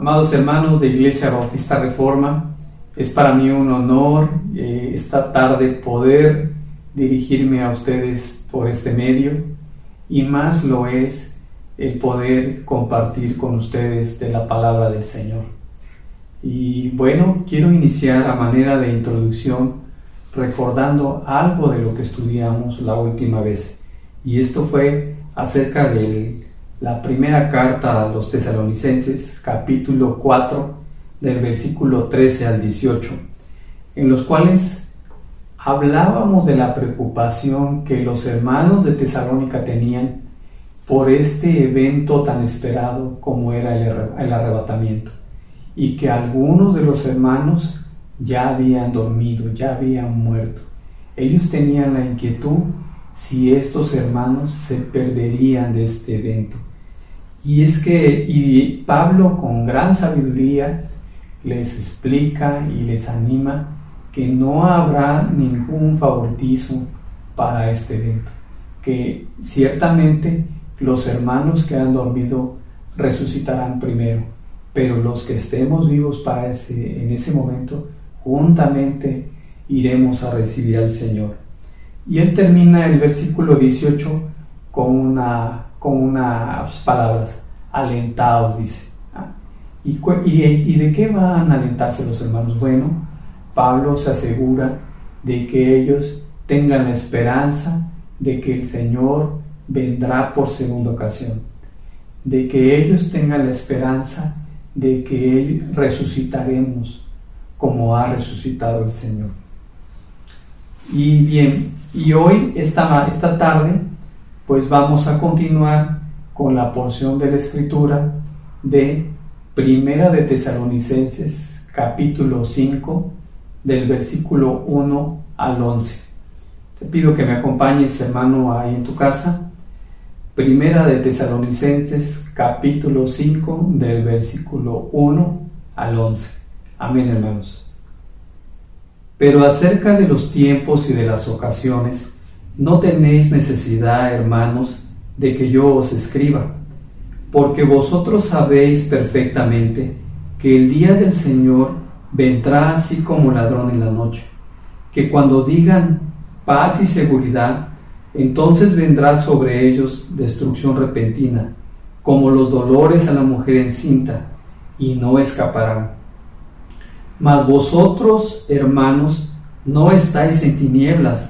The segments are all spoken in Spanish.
Amados hermanos de Iglesia Bautista Reforma, es para mí un honor eh, esta tarde poder dirigirme a ustedes por este medio y más lo es el poder compartir con ustedes de la palabra del Señor. Y bueno, quiero iniciar a manera de introducción recordando algo de lo que estudiamos la última vez. Y esto fue acerca de la primera carta a los tesalonicenses, capítulo 4, del versículo 13 al 18, en los cuales hablábamos de la preocupación que los hermanos de Tesalónica tenían por este evento tan esperado como era el, arrebatamiento, y que algunos de los hermanos ya habían dormido, ya habían muerto. Ellos tenían la inquietud si estos hermanos se perderían de este evento. Y es que y Pablo con gran sabiduría les explica y les anima que no habrá ningún favoritismo para este evento, que ciertamente los hermanos que han dormido resucitarán primero, pero los que estemos vivos para ese, en ese momento, juntamente iremos a recibir al Señor. Y él termina el versículo 18 con, una, con unas palabras, alentados, dice. ¿Y, ¿Y de qué van a alentarse los hermanos? Bueno, Pablo se asegura de que ellos tengan la esperanza de que el Señor vendrá por segunda ocasión, de que ellos tengan la esperanza de que resucitaremos como ha resucitado el Señor. Y bien, y hoy, esta, esta tarde, pues vamos a continuar con la porción de la escritura de Primera de Tesalonicenses, capítulo 5, del versículo 1 al 11. Te pido que me acompañes, hermano, ahí en tu casa. Primera de Tesalonicenses, capítulo 5, del versículo 1 al 11. Amén, hermanos. Pero acerca de los tiempos y de las ocasiones, no tenéis necesidad, hermanos, de que yo os escriba, porque vosotros sabéis perfectamente que el día del Señor vendrá así como ladrón en la noche, que cuando digan paz y seguridad, entonces vendrá sobre ellos destrucción repentina, como los dolores a la mujer encinta, y no escaparán. Mas vosotros, hermanos, no estáis en tinieblas,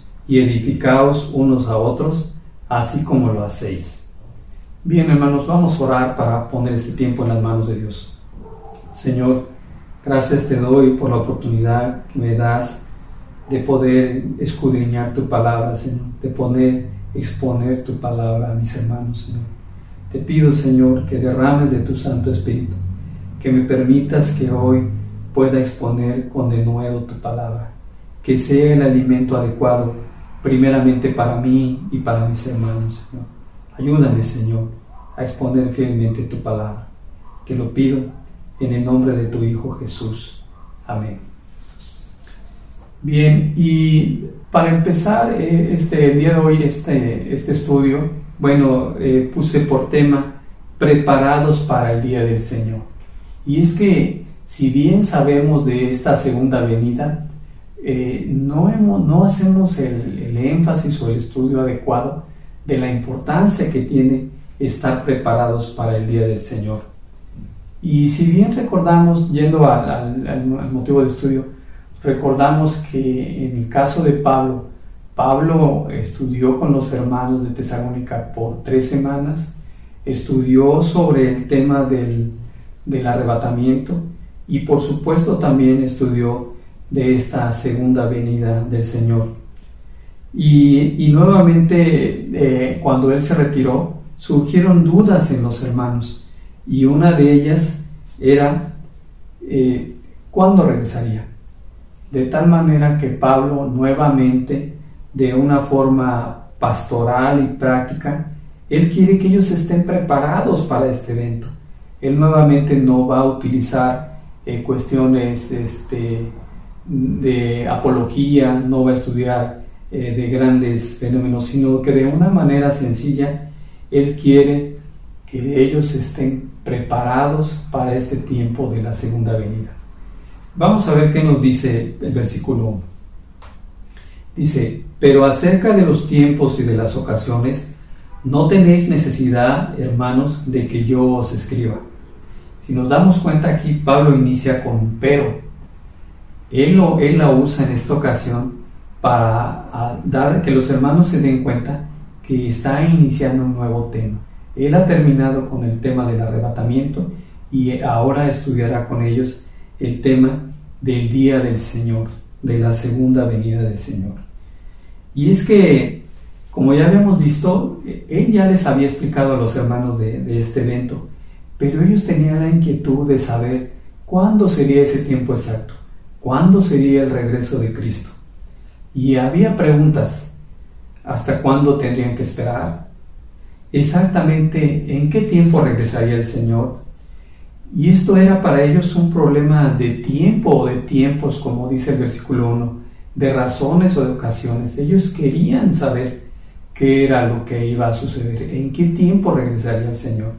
y edificaos unos a otros, así como lo hacéis. Bien, hermanos, vamos a orar para poner este tiempo en las manos de Dios. Señor, Gracias te doy por la oportunidad que me das de poder escudriñar tu palabra, Señor, de poner, exponer tu palabra a mis hermanos, Señor. Te pido, Señor, que derrames de tu Santo Espíritu, que me permitas que hoy pueda exponer con de nuevo tu palabra, que sea el alimento adecuado primeramente para mí y para mis hermanos, Señor. Ayúdame, Señor, a exponer fielmente tu palabra. Te lo pido en el nombre de tu Hijo Jesús. Amén. Bien, y para empezar eh, este, el día de hoy, este, este estudio, bueno, eh, puse por tema preparados para el día del Señor. Y es que si bien sabemos de esta segunda venida, eh, no, hacemos el, el énfasis o el estudio adecuado de la importancia que tiene estar preparados para el día del Señor. Y si bien recordamos, yendo al, motivo de estudio, recordamos que en el caso de Pablo, Pablo estudió con los hermanos de Tesalónica por tres semanas, estudió sobre el tema del, del arrebatamiento y por supuesto también estudió de esta segunda venida del Señor. Y, nuevamente eh, cuando él se retiró, surgieron dudas en los hermanos y una de ellas era eh, cuándo regresaría. De tal manera que Pablo nuevamente, de una forma pastoral y práctica, él quiere que ellos estén preparados para este evento. Él nuevamente no va a utilizar eh, cuestiones este, de apología, no va a estudiar eh, de grandes fenómenos, sino que de una manera sencilla Él quiere que ellos estén preparados para este tiempo de la segunda venida. Vamos a ver qué nos dice el versículo 1. Dice, pero acerca de los tiempos y de las ocasiones, no tenéis necesidad, hermanos, de que yo os escriba. Si nos damos cuenta aquí, Pablo inicia con pero. Él, lo, él la usa en esta ocasión para dar que los hermanos se den cuenta que está iniciando un nuevo tema. Él ha terminado con el tema del arrebatamiento y ahora estudiará con ellos el tema del día del Señor, de la segunda venida del Señor. Y es que, como ya habíamos visto, él ya les había explicado a los hermanos de, de este evento, pero ellos tenían la inquietud de saber cuándo sería ese tiempo exacto, cuándo sería el regreso de Cristo. Y había preguntas, ¿hasta cuándo tendrían que esperar? Exactamente en qué tiempo regresaría el Señor. Y esto era para ellos un problema de tiempo o de tiempos, como dice el versículo 1, de razones o de ocasiones. Ellos querían saber qué era lo que iba a suceder, en qué tiempo regresaría el Señor.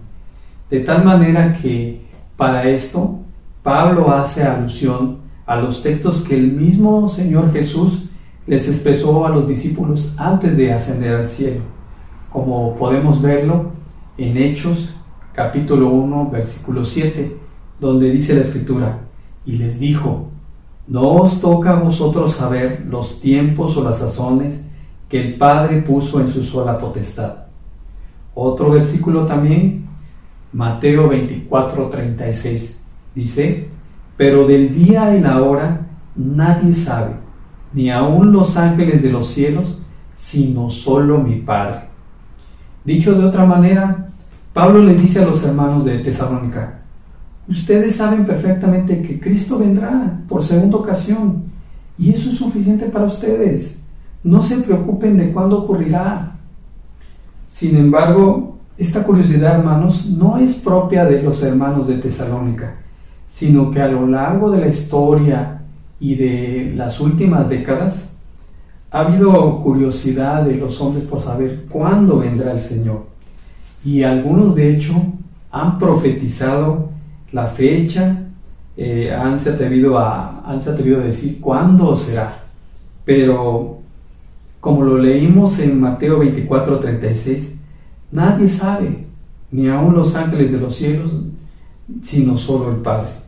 De tal manera que para esto Pablo hace alusión a los textos que el mismo Señor Jesús les expresó a los discípulos antes de ascender al cielo, como podemos verlo en Hechos capítulo 1 versículo 7, donde dice la escritura, y les dijo, no os toca a vosotros saber los tiempos o las sazones que el Padre puso en su sola potestad. Otro versículo también, Mateo 24, 36, dice, pero del día y la hora nadie sabe ni aun los ángeles de los cielos, sino solo mi Padre. Dicho de otra manera, Pablo le dice a los hermanos de Tesalónica, ustedes saben perfectamente que Cristo vendrá por segunda ocasión, y eso es suficiente para ustedes. No se preocupen de cuándo ocurrirá. Sin embargo, esta curiosidad, hermanos, no es propia de los hermanos de Tesalónica, sino que a lo largo de la historia y de las últimas décadas, ha habido curiosidad de los hombres por saber cuándo vendrá el Señor. Y algunos, de hecho, han profetizado la fecha, eh, han, se atrevido a, han se a decir cuándo será. Pero, como lo leímos en Mateo 24, 36, nadie sabe, ni aun los ángeles de los cielos, sino solo el Padre.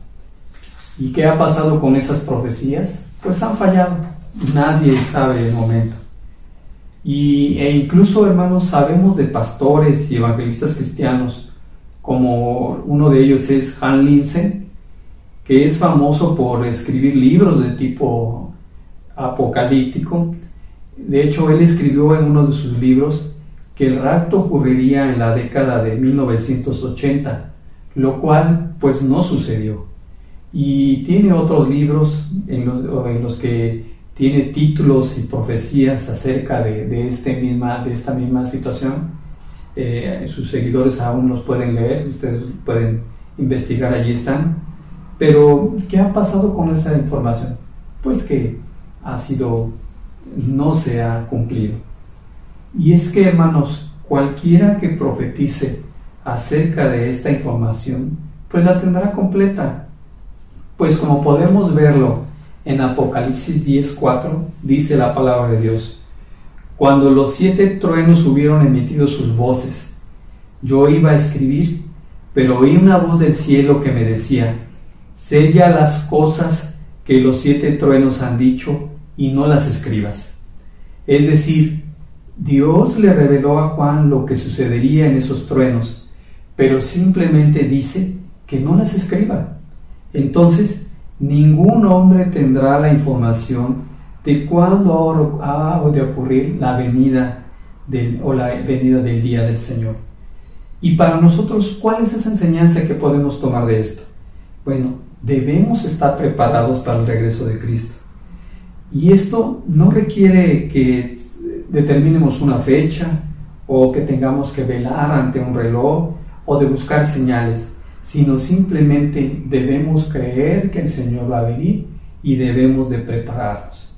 ¿Y qué ha pasado con esas profecías? Pues han fallado. Nadie sabe de momento. Y, e incluso, hermanos, sabemos de pastores y evangelistas cristianos, como uno de ellos es Han Linsen, que es famoso por escribir libros de tipo apocalíptico. De hecho, él escribió en uno de sus libros que el rapto ocurriría en la década de 1980, lo cual pues no sucedió y tiene otros libros en los, que tiene títulos y profecías acerca de, este misma, de esta misma situación. Eh, sus seguidores aún los pueden leer, ustedes pueden investigar, allí están. Pero, ¿qué ha pasado con esa información? Pues que ha sido, no se ha cumplido. Y es que, hermanos, cualquiera que profetice acerca de esta información, pues la tendrá completa pues como podemos verlo en Apocalipsis 10:4, dice la palabra de Dios, cuando los siete truenos hubieron emitido sus voces, yo iba a escribir, pero oí una voz del cielo que me decía, sella las cosas que los siete truenos han dicho y no las escribas. Es decir, Dios le reveló a Juan lo que sucedería en esos truenos, pero simplemente dice que no las escriba. Entonces, ningún hombre tendrá la información de cuándo ha de ocurrir la venida del, o la venida del día del Señor. Y para nosotros, ¿cuál es esa enseñanza que podemos tomar de esto? Bueno, debemos estar preparados para el regreso de Cristo. Y esto no requiere que determinemos una fecha o que tengamos que velar ante un reloj o de buscar señales, sino simplemente debemos creer que el Señor va a venir y debemos de prepararnos.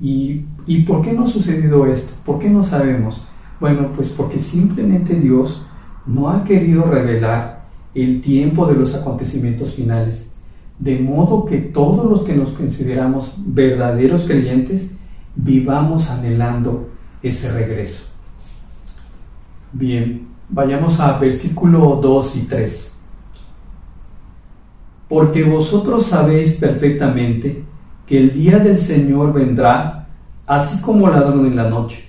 ¿Y, ¿Y por qué no ha sucedido esto? ¿Por qué no sabemos? Bueno, pues porque simplemente Dios no ha querido revelar el tiempo de los acontecimientos finales, de modo que todos los que nos consideramos verdaderos creyentes vivamos anhelando ese regreso. Bien, vayamos a versículo 2 y 3. Porque vosotros sabéis perfectamente que el día del Señor vendrá así como ladrón en la noche,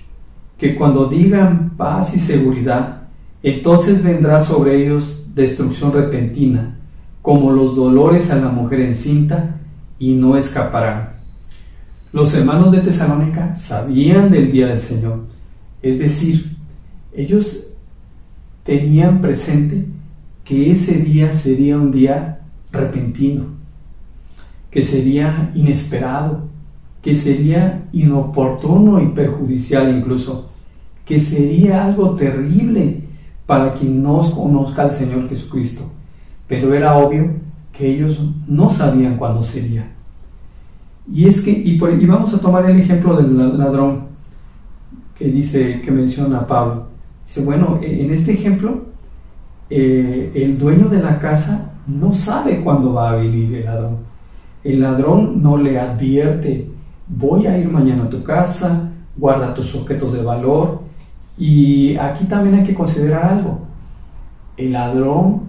que cuando digan paz y seguridad, entonces vendrá sobre ellos destrucción repentina, como los dolores a la mujer encinta, y no escaparán. Los hermanos de Tesalónica sabían del día del Señor, es decir, ellos tenían presente que ese día sería un día repentino, que sería inesperado, que sería inoportuno y perjudicial incluso, que sería algo terrible para quien no conozca al Señor Jesucristo. Pero era obvio que ellos no sabían cuándo sería. Y es que, y, vamos a tomar el ejemplo del ladrón que dice, que menciona Pablo. Dice, bueno, e, en este ejemplo, eh, el dueño de la casa no sabe cuándo va a venir el ladrón. El ladrón no le advierte, voy a ir mañana a tu casa, guarda tus objetos de valor. Y aquí también hay que considerar algo. El ladrón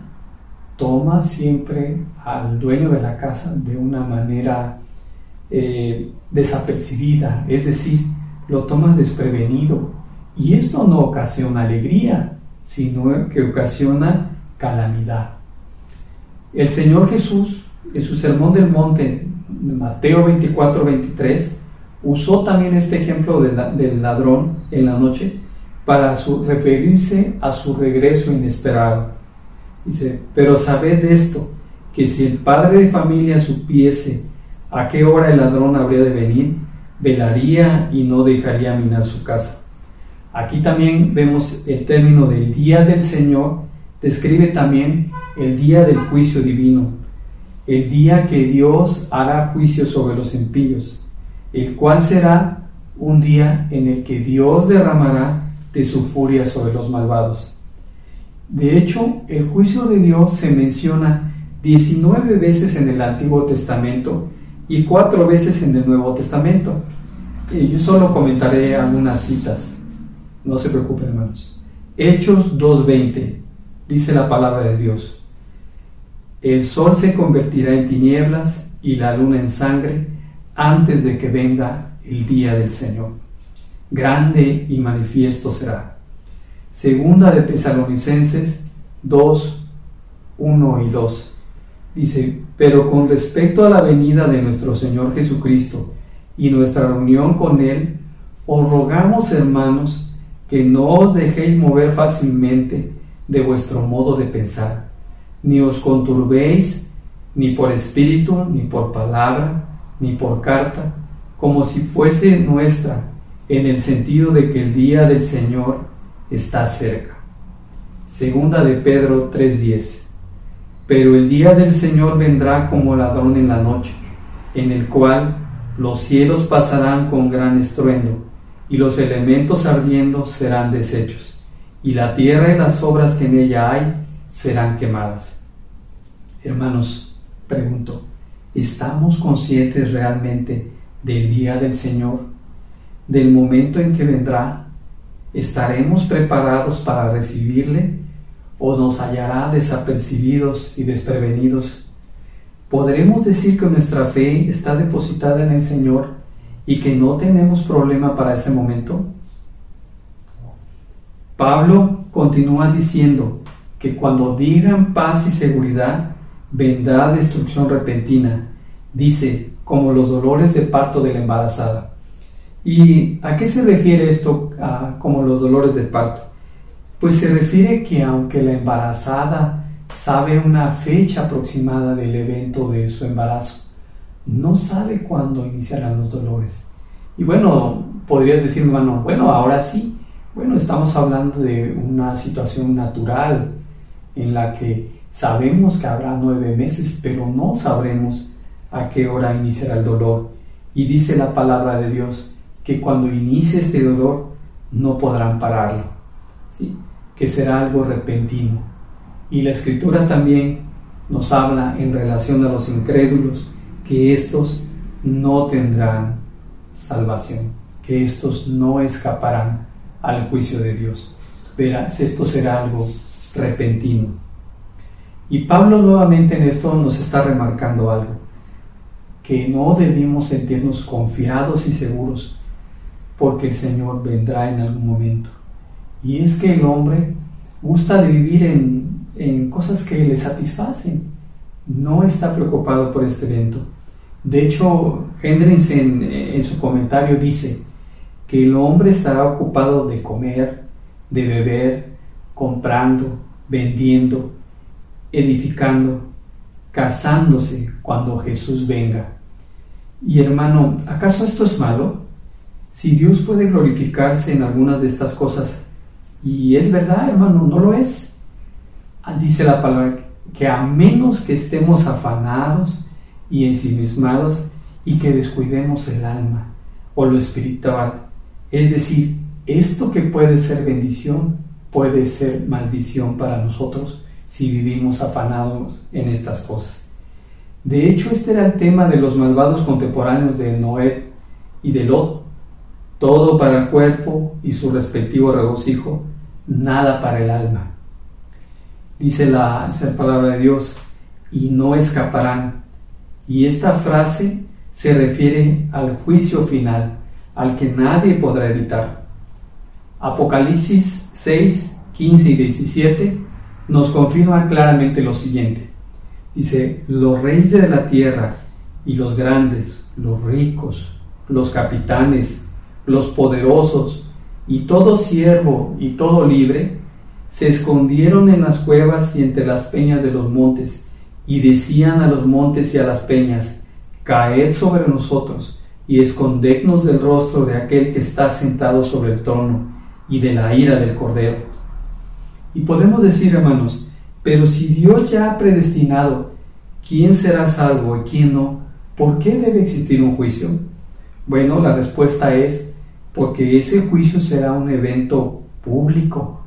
toma siempre al dueño de la casa de una manera eh, desapercibida, es decir, lo toma desprevenido. Y esto no ocasiona alegría, sino que ocasiona calamidad. El Señor Jesús, en su sermón del monte, Mateo 24, 23, usó también este ejemplo del ladrón en la noche para referirse a su regreso inesperado. Dice, pero sabed esto, que si el padre de familia supiese a qué hora el ladrón habría de venir, velaría y no dejaría minar su casa. Aquí también vemos el término del día del Señor, describe también el día del juicio divino, el día que Dios hará juicio sobre los impíos, el cual será un día en el que Dios derramará de su furia sobre los malvados. De hecho, el juicio de Dios se menciona 19 veces en el Antiguo Testamento y cuatro veces en el Nuevo Testamento. Y yo solo comentaré algunas citas. No se preocupen, hermanos. Hechos 2.20 dice la palabra de Dios. El sol se convertirá en tinieblas y la luna en sangre antes de que venga el día del Señor. Grande y manifiesto será. Segunda de Tesalonicenses 2, 1 y 2. Dice, pero con respecto a la venida de nuestro Señor Jesucristo y nuestra reunión con Él, os rogamos, hermanos, que no os dejéis mover fácilmente de vuestro modo de pensar, ni os conturbéis ni por espíritu, ni por palabra, ni por carta, como si fuese nuestra, en el sentido de que el día del Señor está cerca. Segunda de Pedro 3:10 pero el día del Señor vendrá como ladrón en la noche, en el cual los cielos pasarán con gran estruendo, y los elementos ardiendo serán deshechos, y la tierra y las obras que en ella hay serán quemadas. Hermanos, pregunto, ¿estamos conscientes realmente del día del Señor, del momento en que vendrá? ¿Estaremos preparados para recibirle o nos hallará desapercibidos y desprevenidos? ¿Podremos decir que nuestra fe está depositada en el Señor y que no tenemos problema para ese momento? Pablo continúa diciendo que cuando digan paz y seguridad, vendrá destrucción repentina. Dice, como los dolores de parto de la embarazada. ¿Y a qué se refiere esto como los dolores de parto? Pues se refiere que aunque la embarazada sabe una fecha aproximada del evento de su embarazo, no sabe cuándo iniciarán los dolores. Y bueno, podrías decir, hermano, bueno, ahora sí, bueno, estamos hablando de una situación natural en la que sabemos que habrá nueve meses, pero no sabremos a qué hora iniciará el dolor. Y dice la palabra de Dios que cuando inicie este dolor no podrán pararlo, ¿sí? que será algo repentino. Y la escritura también nos habla en relación a los incrédulos que estos no tendrán salvación, que estos no escaparán al juicio de Dios. Verás, esto será algo repentino. Y Pablo nuevamente en esto nos está remarcando algo que no debemos sentirnos confiados y seguros porque el Señor vendrá en algún momento. Y es que el hombre gusta de vivir en, en cosas que le satisfacen. No está preocupado por este evento. De hecho, Hendrix en, en su comentario dice que el hombre estará ocupado de comer, de beber, comprando, vendiendo, edificando, casándose cuando Jesús venga. Y hermano, ¿acaso esto es malo? Si Dios puede glorificarse en algunas de estas cosas, y es verdad, hermano, no lo es. Ah, dice la palabra que a menos que estemos afanados y ensimismados y que descuidemos el alma o lo espiritual, es decir, esto que puede ser bendición puede ser maldición para nosotros si vivimos afanados en estas cosas. De hecho, este era el tema de los malvados contemporáneos de Noé y de Lot. Todo para el cuerpo y su respectivo regocijo, nada para el alma. Dice la, palabra de Dios, y no escaparán. Y esta frase se refiere al juicio final, al que nadie podrá evitar. Apocalipsis 6, 15 y 17 nos confirma claramente lo siguiente. Dice, los reyes de la tierra y los grandes, los ricos, los capitanes, los poderosos y todo siervo y todo libre, se escondieron en las cuevas y entre las peñas de los montes, y decían a los montes y a las peñas, Caed sobre nosotros, y escondednos del rostro de aquel que está sentado sobre el trono, y de la ira del Cordero y podemos decir, hermanos, pero si Dios ya ha predestinado quién será salvo y quién no, ¿por qué debe existir un juicio? Bueno, la respuesta es porque ese juicio será un evento público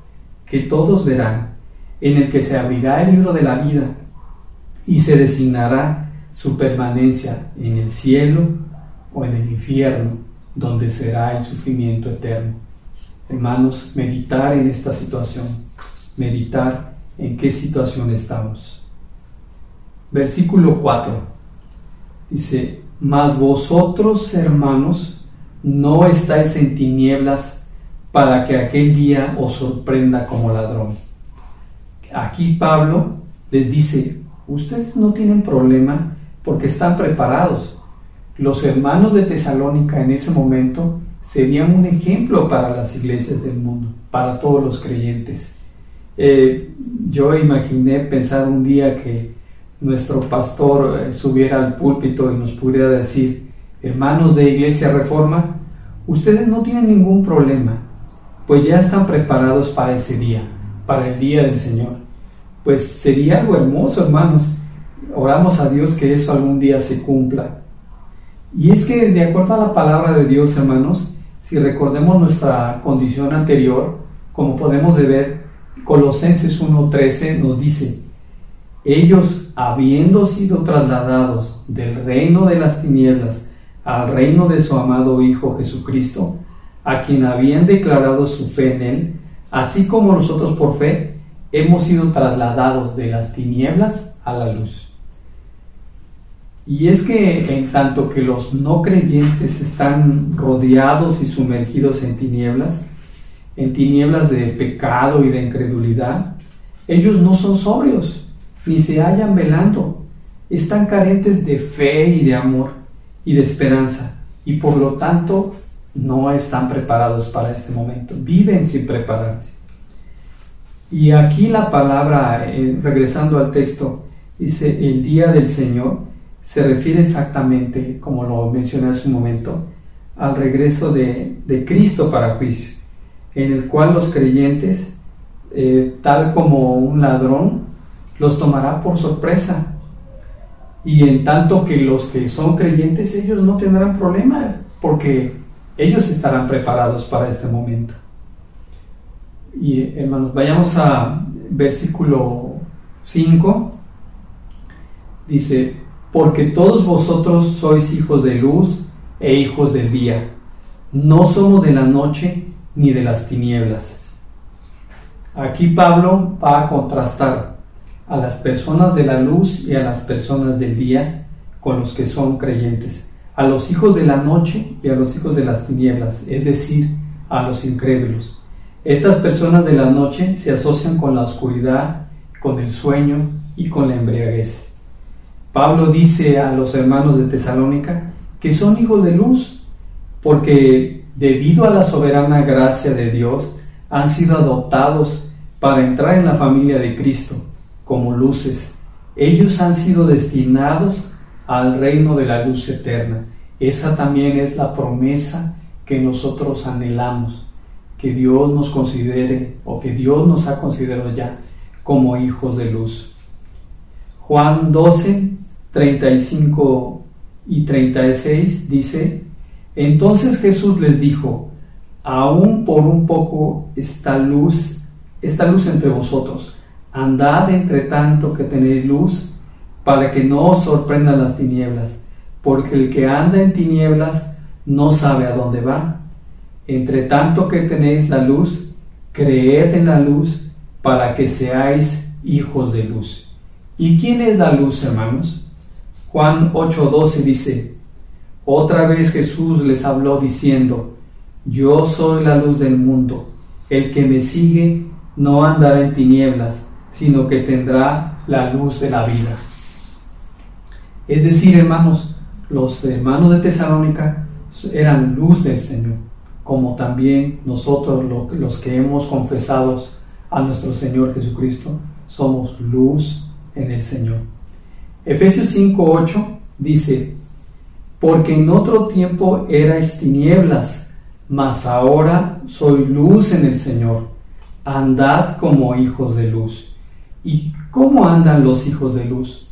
que todos verán, en el que se abrirá el libro de la vida y se designará su permanencia en el cielo o en el infierno, donde será el sufrimiento eterno. Hermanos, meditar en esta situación meditar en qué situación estamos. Versículo 4 dice, mas vosotros hermanos no estáis en tinieblas para que aquel día os sorprenda como ladrón. Aquí Pablo les dice, ustedes no tienen problema porque están preparados. Los hermanos de Tesalónica en ese momento serían un ejemplo para las iglesias del mundo, para todos los creyentes. Eh, yo imaginé pensar un día que nuestro pastor eh, subiera al púlpito y nos pudiera decir, hermanos de Iglesia Reforma, ustedes no tienen ningún problema, pues ya están preparados para ese día, para el día del Señor. Pues sería algo hermoso, hermanos. Oramos a Dios que eso algún día se cumpla. Y es que de acuerdo a la palabra de Dios, hermanos, si recordemos nuestra condición anterior, como podemos ver, Colosenses 1.13 nos dice, ellos habiendo sido trasladados del reino de las tinieblas al reino de su amado Hijo Jesucristo, a quien habían declarado su fe en él, así como nosotros por fe, hemos sido trasladados de las tinieblas a la luz. Y es que en tanto que los no creyentes están rodeados y sumergidos en tinieblas, en tinieblas de pecado y de incredulidad, ellos no son sobrios, ni se hallan velando, están carentes de fe y de amor y de esperanza, y por lo tanto no están preparados para este momento, viven sin prepararse. Y aquí la palabra, eh, regresando al texto, dice el día del Señor, se refiere exactamente, como lo mencioné hace un momento, al regreso de, de Cristo para juicio, en el cual los creyentes, eh, tal como un ladrón, los tomará por sorpresa. Y en tanto que los que son creyentes, ellos no tendrán problema, porque ellos estarán preparados para este momento. Y hermanos, vayamos a versículo 5. Dice, porque todos vosotros sois hijos de luz e hijos del día. No somos de la noche ni de las tinieblas. Aquí Pablo va a contrastar a las personas de la luz y a las personas del día con los que son creyentes, a los hijos de la noche y a los hijos de las tinieblas, es decir, a los incrédulos. Estas personas de la noche se asocian con la oscuridad, con el sueño y con la embriaguez. Pablo dice a los hermanos de Tesalónica que son hijos de luz, porque debido a la soberana gracia de Dios han sido adoptados para entrar en la familia de Cristo como luces. Ellos han sido destinados al reino de la luz eterna. Esa también es la promesa que nosotros anhelamos que Dios nos considere o que Dios nos ha considerado ya como hijos de luz. Juan 12, 35 y 36 dice, entonces Jesús les dijo, aún por un poco esta luz, esta luz entre vosotros, andad entre tanto que tenéis luz, para que no os sorprendan las tinieblas, porque el que anda en tinieblas no sabe a dónde va entre tanto que tenéis la luz, creed en la luz para que seáis hijos de luz. ¿Y quién es la luz, hermanos? Juan 8:12 dice, otra vez Jesús les habló diciendo, yo soy la luz del mundo, el que me sigue no andará en tinieblas, sino que tendrá la luz de la vida. Es decir, hermanos, los hermanos de Tesalónica eran luz del Señor como también nosotros los que hemos confesado a nuestro Señor Jesucristo, somos luz en el Señor. Efesios 5:8 dice, porque en otro tiempo erais tinieblas, mas ahora soy luz en el Señor. Andad como hijos de luz. ¿Y cómo andan los hijos de luz?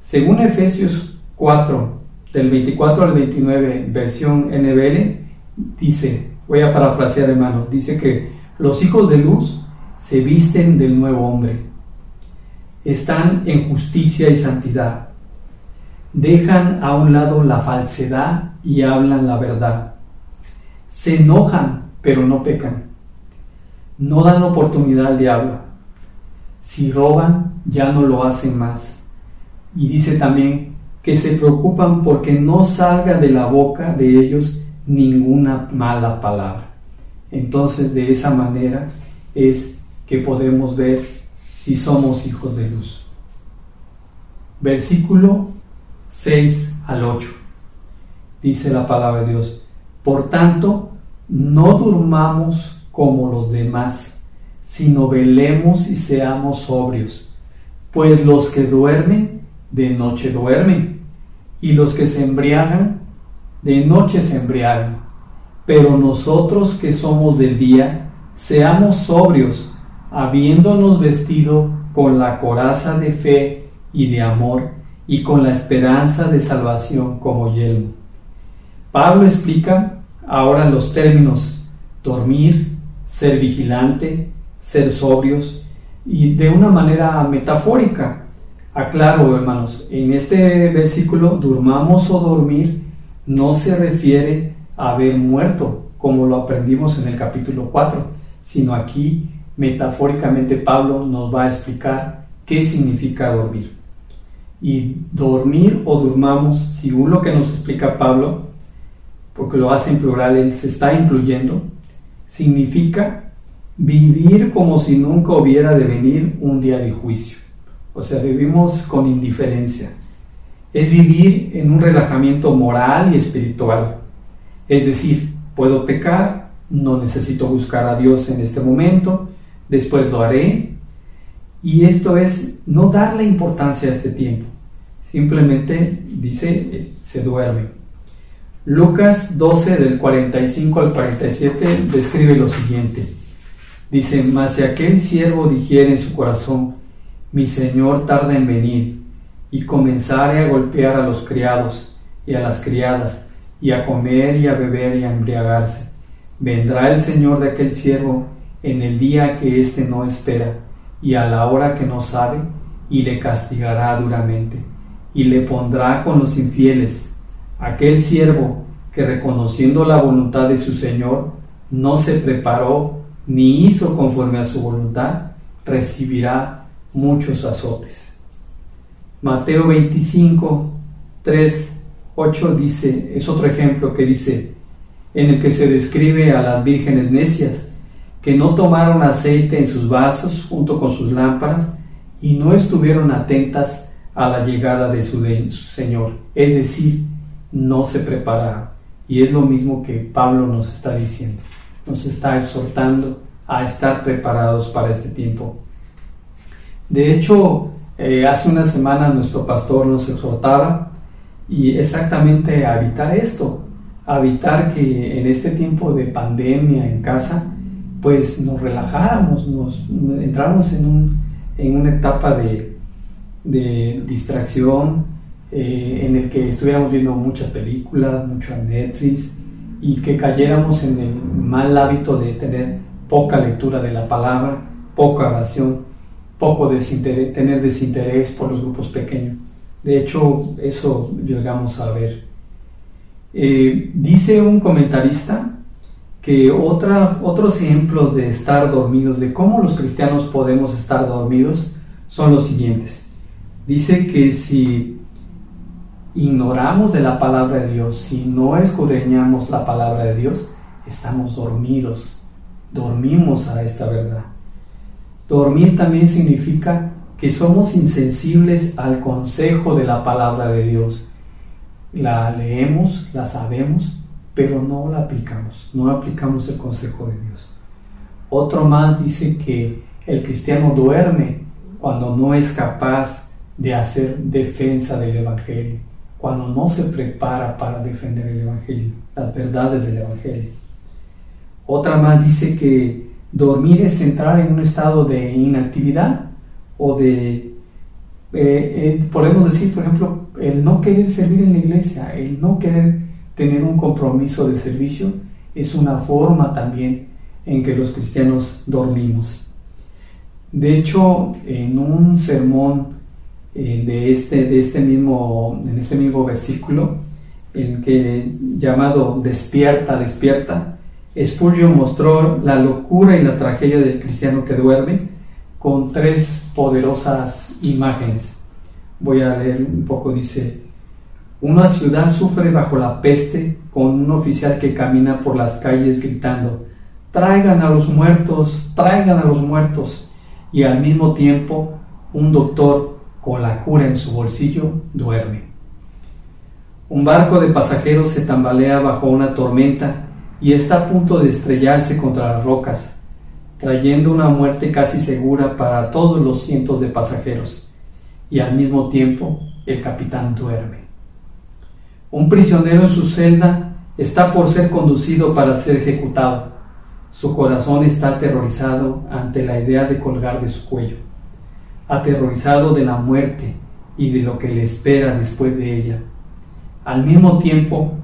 Según Efesios 4, del 24 al 29, versión NBL, dice, voy a parafrasear hermano, dice que los hijos de luz se visten del nuevo hombre, están en justicia y santidad, dejan a un lado la falsedad y hablan la verdad, se enojan pero no pecan, no dan oportunidad al diablo, si roban ya no lo hacen más. Y dice también que se preocupan porque no salga de la boca de ellos ninguna mala palabra. Entonces de esa manera es que podemos ver si somos hijos de luz. Versículo 6 al 8. Dice la palabra de Dios. Por tanto, no durmamos como los demás, sino velemos y seamos sobrios. Pues los que duermen, de noche duermen, y los que se embriagan, de noche se embriagan. Pero nosotros que somos del día, seamos sobrios, habiéndonos vestido con la coraza de fe y de amor y con la esperanza de salvación como yelmo. Pablo explica ahora los términos dormir, ser vigilante, ser sobrios y de una manera metafórica. Aclaro, hermanos, en este versículo, durmamos o dormir no se refiere a haber muerto, como lo aprendimos en el capítulo 4, sino aquí metafóricamente Pablo nos va a explicar qué significa dormir. Y dormir o durmamos, según lo que nos explica Pablo, porque lo hace en plural, él se está incluyendo, significa vivir como si nunca hubiera de venir un día de juicio. O sea, vivimos con indiferencia. Es vivir en un relajamiento moral y espiritual. Es decir, puedo pecar, no necesito buscar a Dios en este momento, después lo haré. Y esto es no darle importancia a este tiempo. Simplemente dice, eh, se duerme. Lucas 12 del 45 al 47 describe lo siguiente. Dice, mas si aquel siervo dijera en su corazón, mi señor tarda en venir, y comenzare a golpear a los criados y a las criadas, y a comer y a beber y a embriagarse, vendrá el señor de aquel siervo en el día que éste no espera, y a la hora que no sabe, y le castigará duramente, y le pondrá con los infieles. Aquel siervo que reconociendo la voluntad de su Señor, no se preparó ni hizo conforme a su voluntad, recibirá muchos azotes. Mateo 25, 3, 8 dice, es otro ejemplo que dice, en el que se describe a las vírgenes necias, que no tomaron aceite en sus vasos junto con sus lámparas y no estuvieron atentas a la llegada de su, Señor, es decir, no se prepararon. Y es lo mismo que Pablo nos está diciendo nos está exhortando a estar preparados para este tiempo. De hecho, eh, hace una semana nuestro pastor nos exhortaba y exactamente a evitar esto, a evitar que en este tiempo de pandemia en casa, pues nos relajáramos, nos entramos en, un, en una etapa de, de distracción eh, en el que estuviéramos viendo muchas películas, mucho Netflix, y que cayéramos en el mal hábito de tener poca lectura de la palabra, poca oración, poco desinterés, tener desinterés por los grupos pequeños. De hecho, eso llegamos a ver. Eh, dice un comentarista que otra, otros ejemplos de estar dormidos, de cómo los cristianos podemos estar dormidos, son los siguientes. Dice que si ignoramos de la palabra de Dios, si no escudriñamos la palabra de Dios, estamos dormidos, dormimos a esta verdad. Dormir también significa que somos insensibles al consejo de la palabra de Dios. La leemos, la sabemos, pero no la aplicamos, no aplicamos el consejo de Dios. Otro más dice que el cristiano duerme cuando no es capaz de hacer defensa del Evangelio cuando no se prepara para defender el Evangelio, las verdades del Evangelio. Otra más dice que dormir es entrar en un estado de inactividad o de, eh, eh, podemos decir, por ejemplo, el no querer servir en la iglesia, el no querer tener un compromiso de servicio, es una forma también en que los cristianos dormimos. De hecho, en un sermón eh, de, este, de este mismo, en este mismo versículo, que llamado Despierta, despierta, Spurgeon mostró la locura y la tragedia del cristiano que duerme con tres poderosas imágenes. Voy a leer un poco, dice, una ciudad sufre bajo la peste con un oficial que camina por las calles gritando, traigan a los muertos, traigan a los muertos, y al mismo tiempo un doctor con la cura en su bolsillo, duerme. Un barco de pasajeros se tambalea bajo una tormenta y está a punto de estrellarse contra las rocas, trayendo una muerte casi segura para todos los cientos de pasajeros, y al mismo tiempo el capitán duerme. Un prisionero en su celda está por ser conducido para ser ejecutado. Su corazón está aterrorizado ante la idea de colgar de su cuello aterrorizado de la muerte y de lo que le espera después de ella. Al mismo tiempo,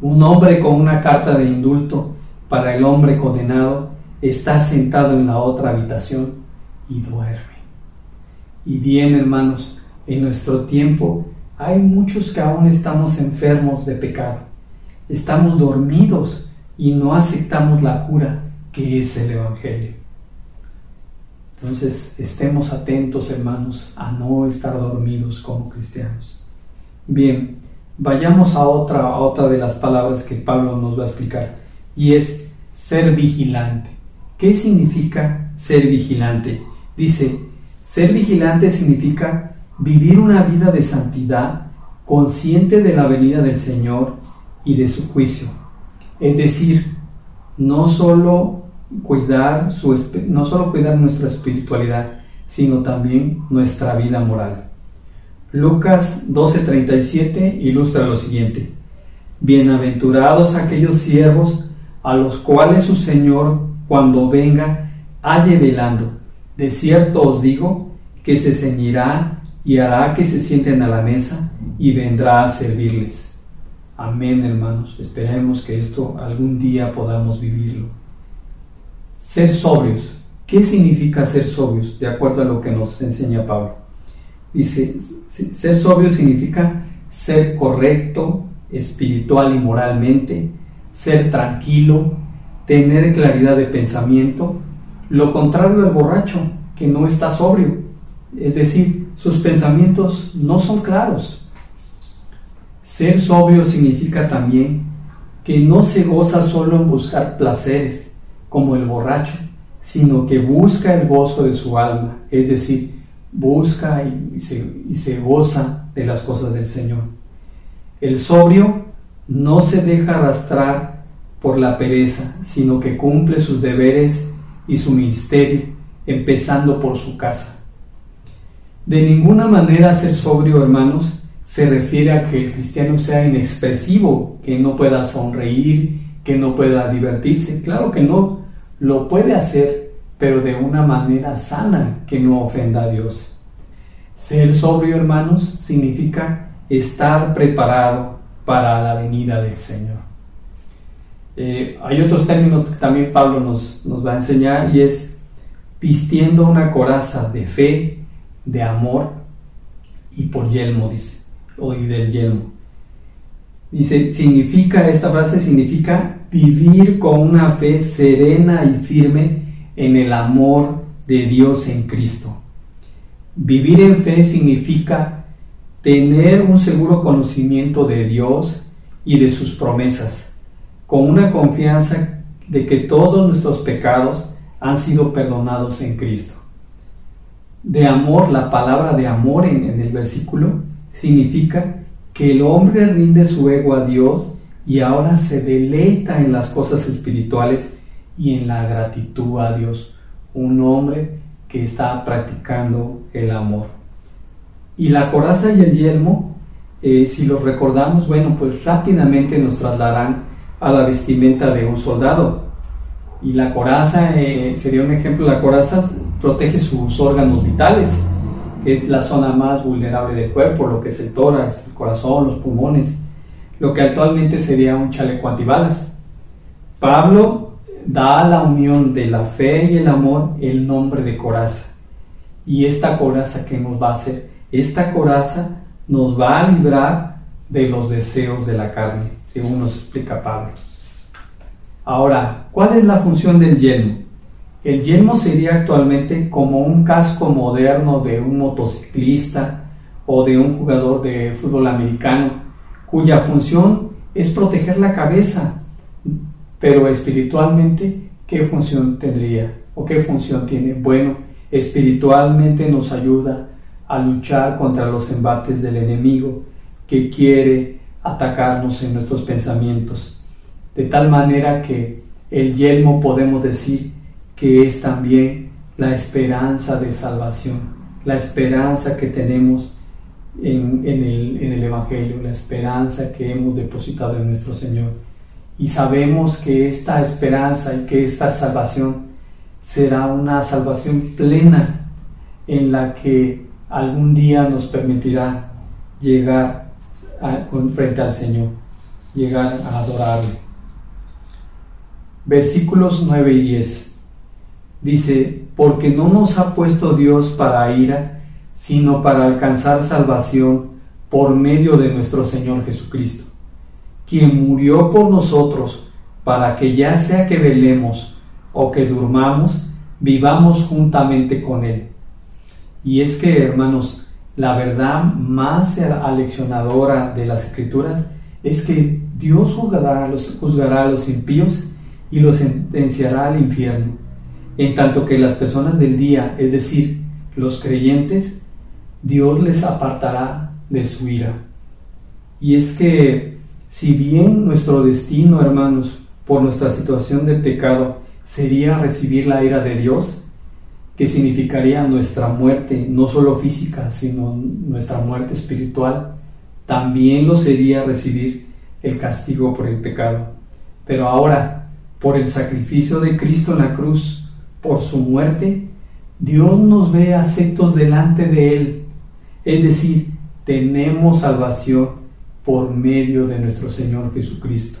un hombre con una carta de indulto para el hombre condenado está sentado en la otra habitación y duerme. Y bien, hermanos, en nuestro tiempo hay muchos que aún estamos enfermos de pecado. Estamos dormidos y no aceptamos la cura que es el Evangelio. Entonces, estemos atentos, hermanos, a no estar dormidos como cristianos. Bien, vayamos a otra, a otra de las palabras que Pablo nos va a explicar, y es ser vigilante. ¿Qué significa ser vigilante? Dice, ser vigilante significa vivir una vida de santidad, consciente de la venida del Señor y de su juicio. Es decir, no solo cuidar, su, no solo cuidar nuestra espiritualidad, sino también nuestra vida moral. Lucas 12:37 ilustra lo siguiente. Bienaventurados aquellos siervos a los cuales su Señor, cuando venga, halle velando. De cierto os digo que se ceñirá y hará que se sienten a la mesa y vendrá a servirles. Amén, hermanos. Esperemos que esto algún día podamos vivirlo. Ser sobrios. ¿Qué significa ser sobrios? De acuerdo a lo que nos enseña Pablo. Dice, ser sobrio significa ser correcto espiritual y moralmente, ser tranquilo, tener claridad de pensamiento, lo contrario al borracho, que no está sobrio, es decir, sus pensamientos no son claros. Ser sobrio significa también que no se goza solo en buscar placeres, como el borracho, sino que busca el gozo de su alma, es decir, busca y, se, goza de las cosas del Señor. El sobrio no se deja arrastrar por la pereza, sino que cumple sus deberes y su ministerio, empezando por su casa. De ninguna manera ser sobrio, hermanos, se refiere a que el cristiano sea inexpresivo, que no pueda sonreír, que no pueda divertirse. Claro que no, lo puede hacer, pero de una manera sana que no ofenda a Dios. Ser sobrio, hermanos, significa estar preparado para la venida del Señor. Eh, hay otros términos que también Pablo nos, nos va a enseñar y es vistiendo una coraza de fe, de amor y por yelmo, dice, o y del yelmo. Dice, significa, esta frase significa vivir con una fe serena y firme en el amor de Dios en Cristo. Vivir en fe significa tener un seguro conocimiento de Dios y de sus promesas, con una confianza de que todos nuestros pecados han sido perdonados en Cristo. De amor, la palabra de amor en, el versículo significa que el hombre rinde su ego a Dios y ahora se deleita en las cosas espirituales y en la gratitud a Dios. Un hombre que está practicando el amor. Y la coraza y el yelmo, eh, si los recordamos, bueno, pues rápidamente nos trasladarán a la vestimenta de un soldado. Y la coraza, eh, sería un ejemplo, la coraza protege sus órganos vitales, es la zona más vulnerable del cuerpo, lo que es el tórax, el corazón, los pulmones, lo que actualmente sería un chaleco antibalas. Pablo da a la unión de la fe y el amor el nombre de coraza. Y esta coraza que nos va a hacer, esta coraza nos va a librar de los deseos de la carne, según nos explica Pablo. Ahora, ¿cuál es la función del yelmo? El yelmo sería actualmente como un casco moderno de un motociclista o de un jugador de fútbol americano, cuya función es proteger la cabeza pero espiritualmente, ¿qué función tendría? ¿O qué función tiene? Bueno, espiritualmente nos ayuda a luchar contra los embates del enemigo que quiere atacarnos en nuestros pensamientos. De tal manera que el yelmo podemos decir que es también la esperanza de salvación, la esperanza que tenemos en, el, Evangelio, la esperanza que hemos depositado en nuestro Señor y sabemos que esta esperanza y que esta salvación será una salvación plena en la que algún día nos permitirá llegar frente al Señor, llegar a adorarle. Versículos 9 y 10 dice, porque no nos ha puesto Dios para ira, sino para alcanzar salvación por medio de nuestro Señor Jesucristo quien murió por nosotros, para que ya sea que velemos o que durmamos, vivamos juntamente con Él. Y es que, hermanos, la verdad más aleccionadora de las escrituras es que Dios juzgará a los, juzgará a los impíos y los sentenciará al infierno, en tanto que las personas del día, es decir, los creyentes, Dios les apartará de su ira. Y es que si bien nuestro destino, hermanos, por nuestra situación de pecado, sería recibir la ira de Dios, que significaría nuestra muerte, no solo física, sino nuestra muerte espiritual, también lo sería recibir el castigo por el pecado. Pero ahora, por el sacrificio de Cristo en la cruz, por su muerte, Dios nos ve aceptos delante de Él. Es decir, tenemos salvación por medio de nuestro Señor Jesucristo,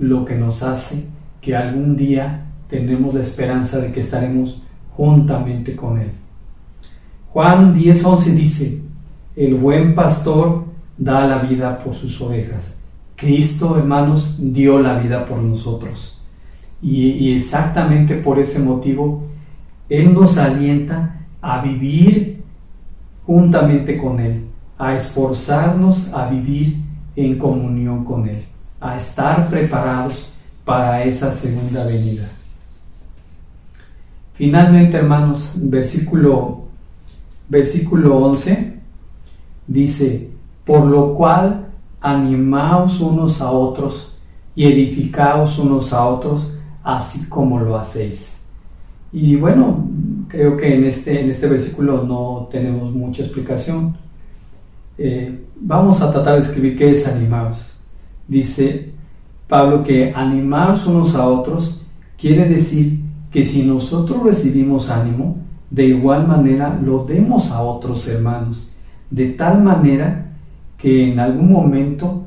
lo que nos hace que algún día tenemos la esperanza de que estaremos juntamente con Él. Juan 10:11 dice, el buen pastor da la vida por sus ovejas. Cristo, hermanos, dio la vida por nosotros. Y, exactamente por ese motivo, Él nos alienta a vivir juntamente con Él, a esforzarnos a vivir en comunión con Él, a estar preparados para esa segunda venida. Finalmente, hermanos, versículo, versículo 11 dice, por lo cual animaos unos a otros y edificaos unos a otros, así como lo hacéis. Y bueno, creo que en este, en este versículo no tenemos mucha explicación. Eh, vamos a tratar de escribir qué es animaos. Dice Pablo que animaos unos a otros quiere decir que si nosotros recibimos ánimo, de igual manera lo demos a otros hermanos, de tal manera que en algún momento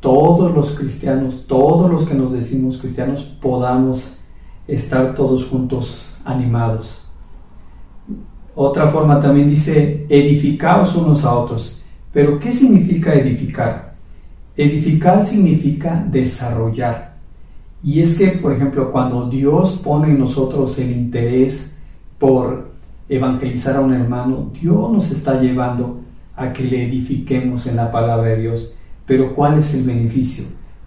todos los cristianos, todos los que nos decimos cristianos, podamos estar todos juntos animados. Otra forma también dice, edificaos unos a otros. Pero ¿qué significa edificar? Edificar significa desarrollar. Y es que, por ejemplo, cuando Dios pone en nosotros el interés por evangelizar a un hermano, Dios nos está llevando a que le edifiquemos en la palabra de Dios. Pero ¿cuál es el beneficio?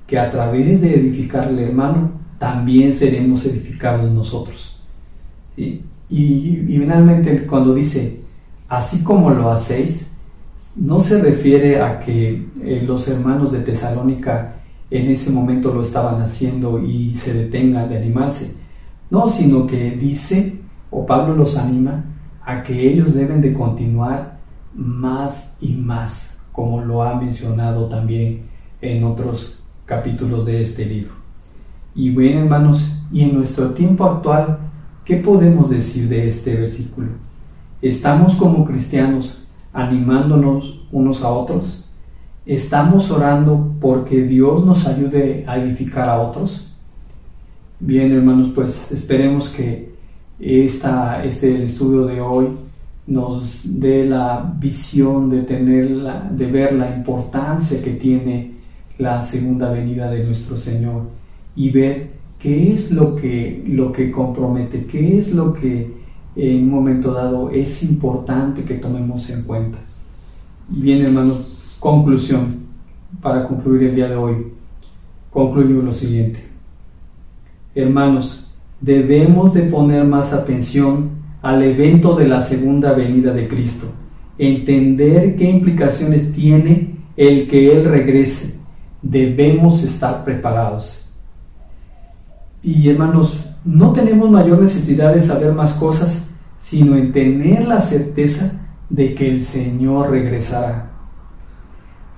Que a través de edificarle hermano, también seremos edificados nosotros. Y, finalmente cuando dice, así como lo hacéis, no se refiere a que eh, los hermanos de Tesalónica en ese momento lo estaban haciendo y se detenga de animarse. No, sino que dice, o Pablo los anima, a que ellos deben de continuar más y más, como lo ha mencionado también en otros capítulos de este libro. Y bueno, hermanos, y en nuestro tiempo actual, ¿qué podemos decir de este versículo? ¿Estamos como cristianos animándonos unos a otros? ¿Estamos orando porque Dios nos ayude a edificar a otros? Bien, hermanos, pues esperemos que esta, este estudio de hoy nos dé la visión de, tener de ver la importancia que tiene la segunda venida de nuestro Señor y ver qué es lo que, lo que compromete, qué es lo que en un momento dado es importante que tomemos en cuenta. Y bien, hermanos, Conclusión, para concluir el día de hoy, concluimos lo siguiente. Hermanos, debemos de poner más atención al evento de la segunda venida de Cristo, entender qué implicaciones tiene el que Él regrese. Debemos estar preparados. Y hermanos, no tenemos mayor necesidad de saber más cosas, sino en tener la certeza de que el Señor regresará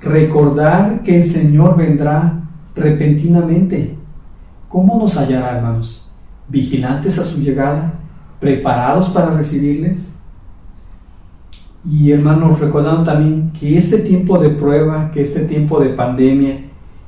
recordar que el Señor vendrá repentinamente. ¿Cómo nos hallará, hermanos? ¿Vigilantes a su llegada? ¿Preparados para recibirles? Y hermanos, recordando también que este tiempo de prueba, que este tiempo de pandemia,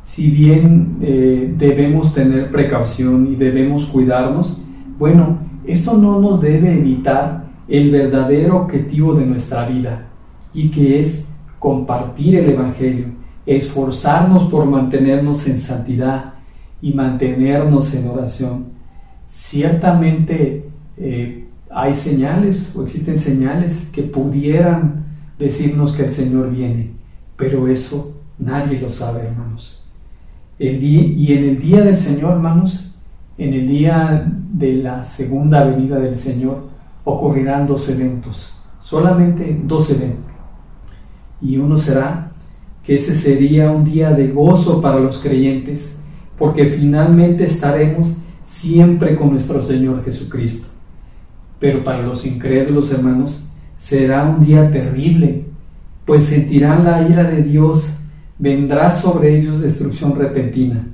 si bien eh, debemos tener precaución y debemos cuidarnos, bueno, esto no nos debe evitar el verdadero objetivo de nuestra vida y que es compartir el Evangelio, esforzarnos por mantenernos en santidad y mantenernos en oración. Ciertamente eh, hay señales o existen señales que pudieran decirnos que el Señor viene, pero eso nadie lo sabe, hermanos. El día, y en el día del Señor, hermanos, en el día de la segunda venida del Señor, ocurrirán dos eventos, solamente dos eventos. Y uno será que ese sería un día de gozo para los creyentes, porque finalmente estaremos siempre con nuestro Señor Jesucristo. Pero para los incrédulos, hermanos, será un día terrible, pues sentirán la ira de Dios, vendrá sobre ellos destrucción repentina.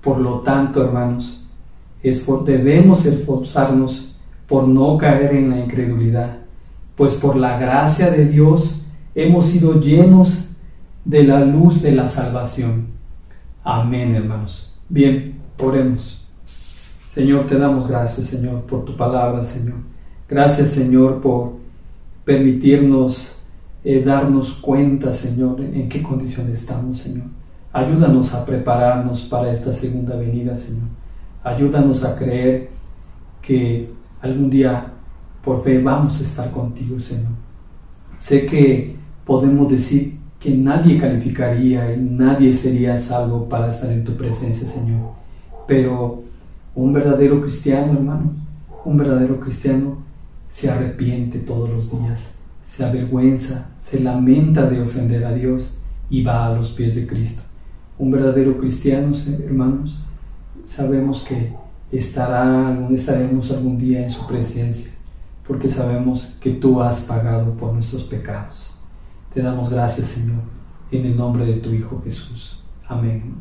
Por lo tanto, hermanos, debemos esforzarnos por no caer en la incredulidad, pues por la gracia de Dios hemos sido llenos de la luz de la salvación. Amén, hermanos. Bien, oremos. Señor, te damos gracias, Señor, por tu palabra, Señor. Gracias, Señor, por permitirnos eh, darnos cuenta, Señor, en qué condición estamos, Señor. Ayúdanos a prepararnos para esta segunda venida, Señor. Ayúdanos a creer que algún día por fe vamos a estar contigo, Señor. Sé que podemos decir que nadie calificaría y nadie sería salvo para estar en tu presencia, Señor. Pero un verdadero cristiano, hermano, un verdadero cristiano se arrepiente todos los días, se avergüenza, se lamenta de ofender a Dios y va a los pies de Cristo. Un verdadero cristiano, hermanos, sabemos que estará, estaremos algún día en su presencia, porque sabemos que tú has pagado por nuestros pecados. Te damos gracias, Señor, en el nombre de tu Hijo Jesús. Amén.